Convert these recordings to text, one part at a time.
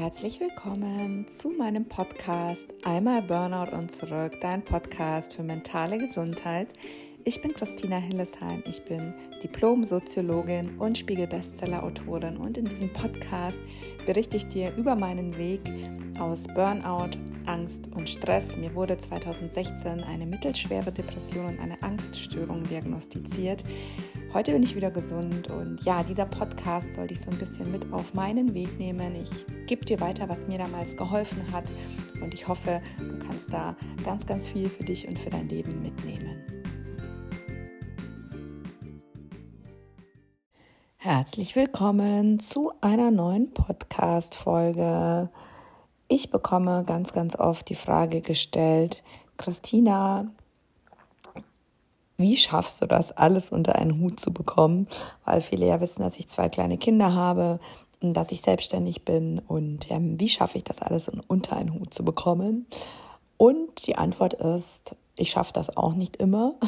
herzlich willkommen zu meinem Podcast Einmal Burnout und zurück, dein Podcast für mentale Gesundheit. Ich bin Christina Hillesheim, ich bin Diplom-Soziologin und Spiegel-Bestseller-Autorin und in diesem Podcast berichte ich dir über meinen Weg aus Burnout, Angst und Stress. Mir wurde 2016 eine mittelschwere Depression und eine Angststörung diagnostiziert. Heute bin ich wieder gesund und ja, dieser Podcast soll dich so ein bisschen mit auf meinen Weg nehmen. Ich gebe dir weiter, was mir damals geholfen hat und ich hoffe, du kannst da ganz, ganz viel für dich und für dein Leben mitnehmen. Herzlich willkommen zu einer neuen Podcast-Folge. Ich bekomme ganz, ganz oft die Frage gestellt, Christina, wie schaffst du das, alles unter einen Hut zu bekommen? Weil viele ja wissen, dass ich zwei kleine Kinder habe dass ich selbstständig bin. Und ja, wie schaffe ich das alles unter einen Hut zu bekommen? Und die Antwort ist, ich schaffe das auch nicht immer.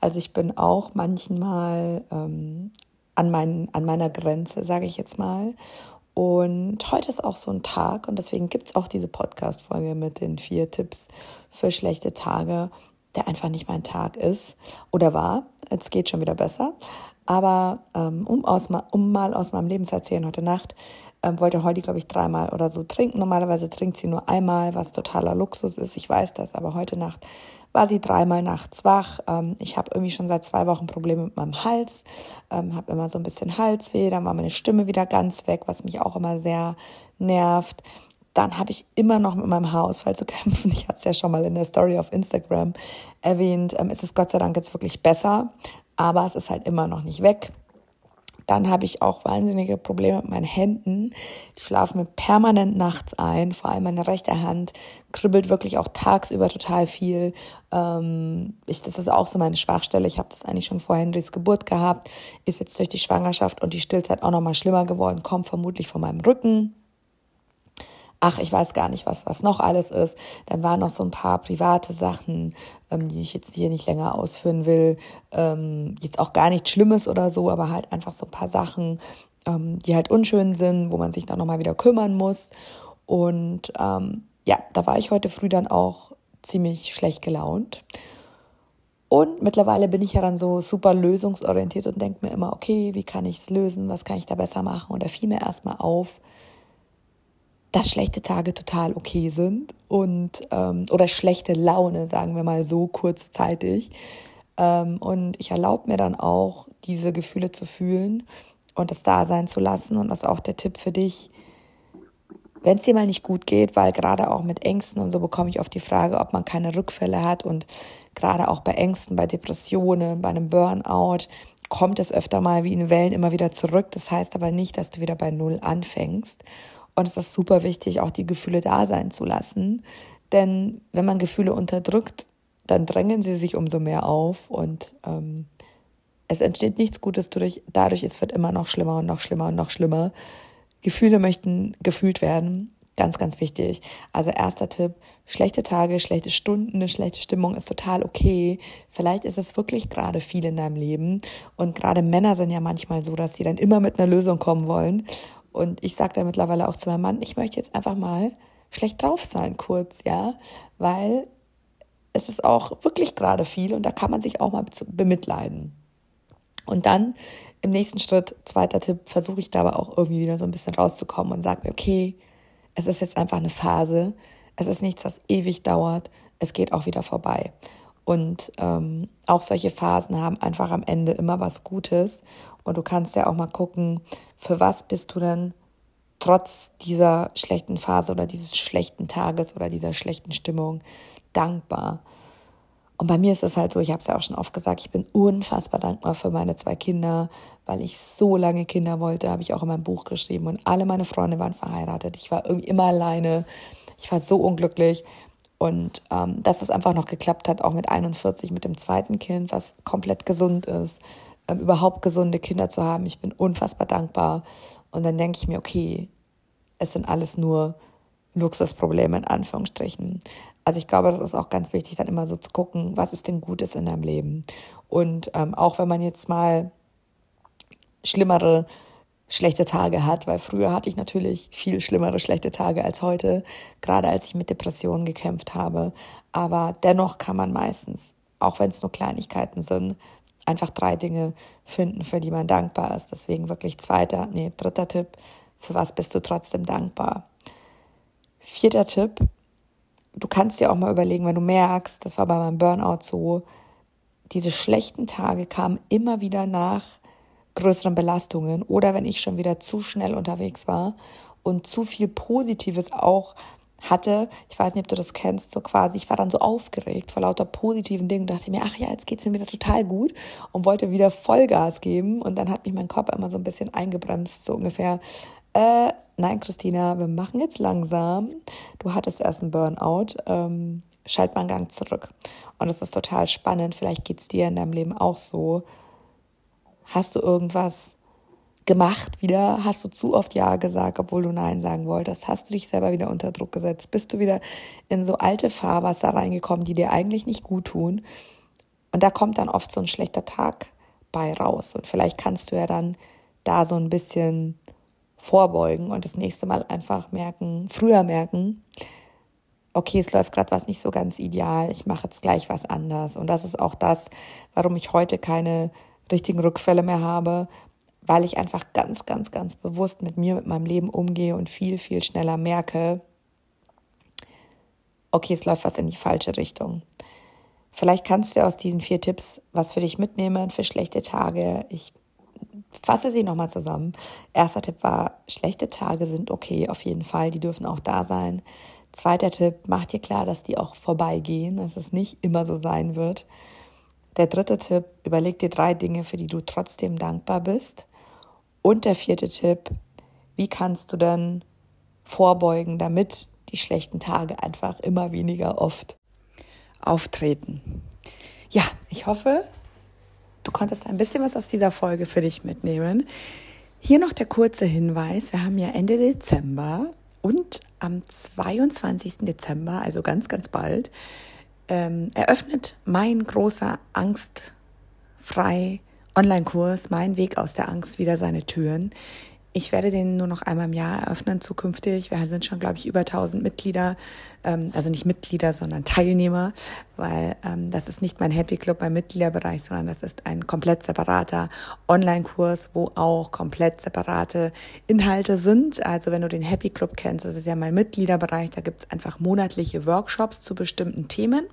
Also ich bin auch manchmal ähm, an, mein, an meiner Grenze, sage ich jetzt mal. Und heute ist auch so ein Tag und deswegen gibt es auch diese Podcast-Folge mit den vier Tipps für schlechte Tage, der einfach nicht mein Tag ist oder war. Es geht schon wieder besser. Aber ähm, um, aus, um mal aus meinem Leben zu erzählen, heute Nacht ähm, wollte Holly, glaube ich, dreimal oder so trinken. Normalerweise trinkt sie nur einmal, was totaler Luxus ist. Ich weiß das, aber heute Nacht war sie dreimal nachts wach. Ähm, ich habe irgendwie schon seit zwei Wochen Probleme mit meinem Hals, ähm, habe immer so ein bisschen Halsweh, dann war meine Stimme wieder ganz weg, was mich auch immer sehr nervt dann habe ich immer noch mit meinem Haarausfall zu kämpfen. Ich hatte es ja schon mal in der Story auf Instagram erwähnt. Ähm, es ist Gott sei Dank jetzt wirklich besser, aber es ist halt immer noch nicht weg. Dann habe ich auch wahnsinnige Probleme mit meinen Händen. Die schlafen mir permanent nachts ein. Vor allem meine rechte Hand kribbelt wirklich auch tagsüber total viel. Ähm, ich, das ist auch so meine Schwachstelle. Ich habe das eigentlich schon vor Henrys Geburt gehabt. Ist jetzt durch die Schwangerschaft und die Stillzeit auch nochmal schlimmer geworden. Kommt vermutlich von meinem Rücken ach, ich weiß gar nicht, was, was noch alles ist. Dann waren noch so ein paar private Sachen, ähm, die ich jetzt hier nicht länger ausführen will. Ähm, jetzt auch gar nichts Schlimmes oder so, aber halt einfach so ein paar Sachen, ähm, die halt unschön sind, wo man sich dann nochmal wieder kümmern muss. Und ähm, ja, da war ich heute früh dann auch ziemlich schlecht gelaunt. Und mittlerweile bin ich ja dann so super lösungsorientiert und denke mir immer, okay, wie kann ich es lösen? Was kann ich da besser machen? Und da fiel mir erstmal auf, dass schlechte Tage total okay sind und ähm, oder schlechte Laune, sagen wir mal so kurzzeitig. Ähm, und ich erlaube mir dann auch, diese Gefühle zu fühlen und das da sein zu lassen. Und das ist auch der Tipp für dich, wenn es dir mal nicht gut geht, weil gerade auch mit Ängsten und so bekomme ich oft die Frage, ob man keine Rückfälle hat und gerade auch bei Ängsten, bei Depressionen, bei einem Burnout kommt es öfter mal wie in Wellen immer wieder zurück. Das heißt aber nicht, dass du wieder bei Null anfängst. Und es ist super wichtig, auch die Gefühle da sein zu lassen. Denn wenn man Gefühle unterdrückt, dann drängen sie sich umso mehr auf und ähm, es entsteht nichts Gutes dadurch, dadurch, es wird immer noch schlimmer und noch schlimmer und noch schlimmer. Gefühle möchten gefühlt werden. Ganz, ganz wichtig. Also erster Tipp, schlechte Tage, schlechte Stunden, eine schlechte Stimmung ist total okay. Vielleicht ist es wirklich gerade viel in deinem Leben. Und gerade Männer sind ja manchmal so, dass sie dann immer mit einer Lösung kommen wollen. Und ich sage da mittlerweile auch zu meinem Mann, ich möchte jetzt einfach mal schlecht drauf sein, kurz, ja, weil es ist auch wirklich gerade viel und da kann man sich auch mal bemitleiden. Und dann im nächsten Schritt, zweiter Tipp, versuche ich da aber auch irgendwie wieder so ein bisschen rauszukommen und sage mir, okay, es ist jetzt einfach eine Phase, es ist nichts, was ewig dauert, es geht auch wieder vorbei. Und ähm, auch solche Phasen haben einfach am Ende immer was Gutes. Und du kannst ja auch mal gucken, für was bist du denn trotz dieser schlechten Phase oder dieses schlechten Tages oder dieser schlechten Stimmung dankbar. Und bei mir ist es halt so, ich habe es ja auch schon oft gesagt, ich bin unfassbar dankbar für meine zwei Kinder, weil ich so lange Kinder wollte, habe ich auch in meinem Buch geschrieben. Und alle meine Freunde waren verheiratet. Ich war irgendwie immer alleine. Ich war so unglücklich. Und ähm, dass es einfach noch geklappt hat, auch mit 41, mit dem zweiten Kind, was komplett gesund ist, ähm, überhaupt gesunde Kinder zu haben. Ich bin unfassbar dankbar. Und dann denke ich mir, okay, es sind alles nur Luxusprobleme in Anführungsstrichen. Also ich glaube, das ist auch ganz wichtig, dann immer so zu gucken, was ist denn Gutes in deinem Leben. Und ähm, auch wenn man jetzt mal schlimmere schlechte Tage hat, weil früher hatte ich natürlich viel schlimmere schlechte Tage als heute, gerade als ich mit Depressionen gekämpft habe. Aber dennoch kann man meistens, auch wenn es nur Kleinigkeiten sind, einfach drei Dinge finden, für die man dankbar ist. Deswegen wirklich zweiter, nee, dritter Tipp, für was bist du trotzdem dankbar? Vierter Tipp, du kannst dir auch mal überlegen, wenn du merkst, das war bei meinem Burnout so, diese schlechten Tage kamen immer wieder nach größeren Belastungen oder wenn ich schon wieder zu schnell unterwegs war und zu viel Positives auch hatte. Ich weiß nicht, ob du das kennst, so quasi. Ich war dann so aufgeregt vor lauter positiven Dingen. Dachte ich mir, ach ja, jetzt geht's mir wieder total gut und wollte wieder Vollgas geben. Und dann hat mich mein Kopf immer so ein bisschen eingebremst, so ungefähr. Äh, nein, Christina, wir machen jetzt langsam. Du hattest erst einen Burnout. Ähm, schalt mal einen Gang zurück. Und es ist total spannend. Vielleicht geht's dir in deinem Leben auch so. Hast du irgendwas gemacht wieder? Hast du zu oft Ja gesagt, obwohl du Nein sagen wolltest? Hast du dich selber wieder unter Druck gesetzt? Bist du wieder in so alte Fahrwasser reingekommen, die dir eigentlich nicht gut tun? Und da kommt dann oft so ein schlechter Tag bei raus. Und vielleicht kannst du ja dann da so ein bisschen vorbeugen und das nächste Mal einfach merken, früher merken, okay, es läuft gerade was nicht so ganz ideal, ich mache jetzt gleich was anders. Und das ist auch das, warum ich heute keine richtigen Rückfälle mehr habe, weil ich einfach ganz, ganz, ganz bewusst mit mir, mit meinem Leben umgehe und viel, viel schneller merke, okay, es läuft was in die falsche Richtung. Vielleicht kannst du aus diesen vier Tipps was für dich mitnehmen für schlechte Tage. Ich fasse sie nochmal zusammen. Erster Tipp war, schlechte Tage sind okay, auf jeden Fall, die dürfen auch da sein. Zweiter Tipp, mach dir klar, dass die auch vorbeigehen, dass es nicht immer so sein wird. Der dritte Tipp, überleg dir drei Dinge, für die du trotzdem dankbar bist. Und der vierte Tipp, wie kannst du dann vorbeugen, damit die schlechten Tage einfach immer weniger oft auftreten. Ja, ich hoffe, du konntest ein bisschen was aus dieser Folge für dich mitnehmen. Hier noch der kurze Hinweis, wir haben ja Ende Dezember und am 22. Dezember, also ganz, ganz bald, ähm, eröffnet mein großer angstfrei Online-Kurs Mein Weg aus der Angst wieder seine Türen. Ich werde den nur noch einmal im Jahr eröffnen zukünftig. Wir sind schon, glaube ich, über 1000 Mitglieder, ähm, also nicht Mitglieder, sondern Teilnehmer, weil ähm, das ist nicht mein Happy Club beim Mitgliederbereich, sondern das ist ein komplett separater Online-Kurs, wo auch komplett separate Inhalte sind. Also wenn du den Happy Club kennst, das ist ja mein Mitgliederbereich, da gibt es einfach monatliche Workshops zu bestimmten Themen.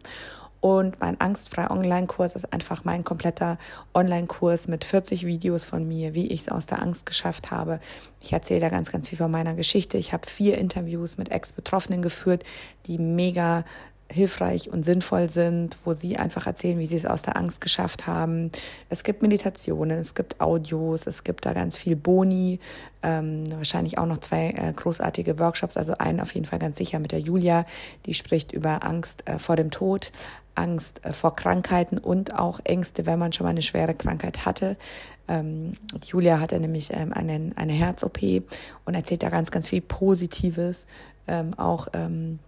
Und mein angstfrei Online-Kurs ist einfach mein kompletter Online-Kurs mit 40 Videos von mir, wie ich es aus der Angst geschafft habe. Ich erzähle da ganz, ganz viel von meiner Geschichte. Ich habe vier Interviews mit Ex-Betroffenen geführt, die mega hilfreich und sinnvoll sind, wo sie einfach erzählen, wie sie es aus der Angst geschafft haben. Es gibt Meditationen, es gibt Audios, es gibt da ganz viel Boni, ähm, wahrscheinlich auch noch zwei äh, großartige Workshops, also einen auf jeden Fall ganz sicher mit der Julia, die spricht über Angst äh, vor dem Tod, Angst äh, vor Krankheiten und auch Ängste, wenn man schon mal eine schwere Krankheit hatte. Ähm, Julia hatte nämlich ähm, eine, eine Herz-OP und erzählt da ganz, ganz viel Positives, ähm, auch ähm,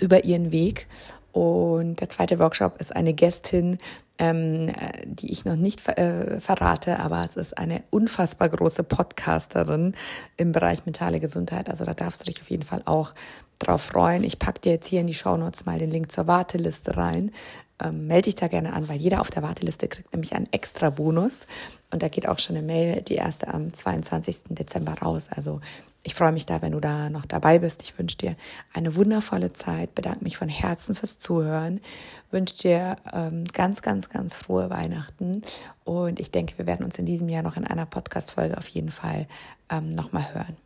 über ihren Weg. Und der zweite Workshop ist eine Gästin, ähm, die ich noch nicht äh, verrate, aber es ist eine unfassbar große Podcasterin im Bereich mentale Gesundheit. Also da darfst du dich auf jeden Fall auch drauf freuen. Ich packe dir jetzt hier in die Shownotes mal den Link zur Warteliste rein. Ähm, melde dich da gerne an, weil jeder auf der Warteliste kriegt nämlich einen extra Bonus. Und da geht auch schon eine Mail, die erste am 22. Dezember raus. Also ich freue mich da, wenn du da noch dabei bist. Ich wünsche dir eine wundervolle Zeit, bedanke mich von Herzen fürs Zuhören, wünsche dir ähm, ganz, ganz, ganz frohe Weihnachten und ich denke, wir werden uns in diesem Jahr noch in einer Podcast-Folge auf jeden Fall ähm, nochmal hören.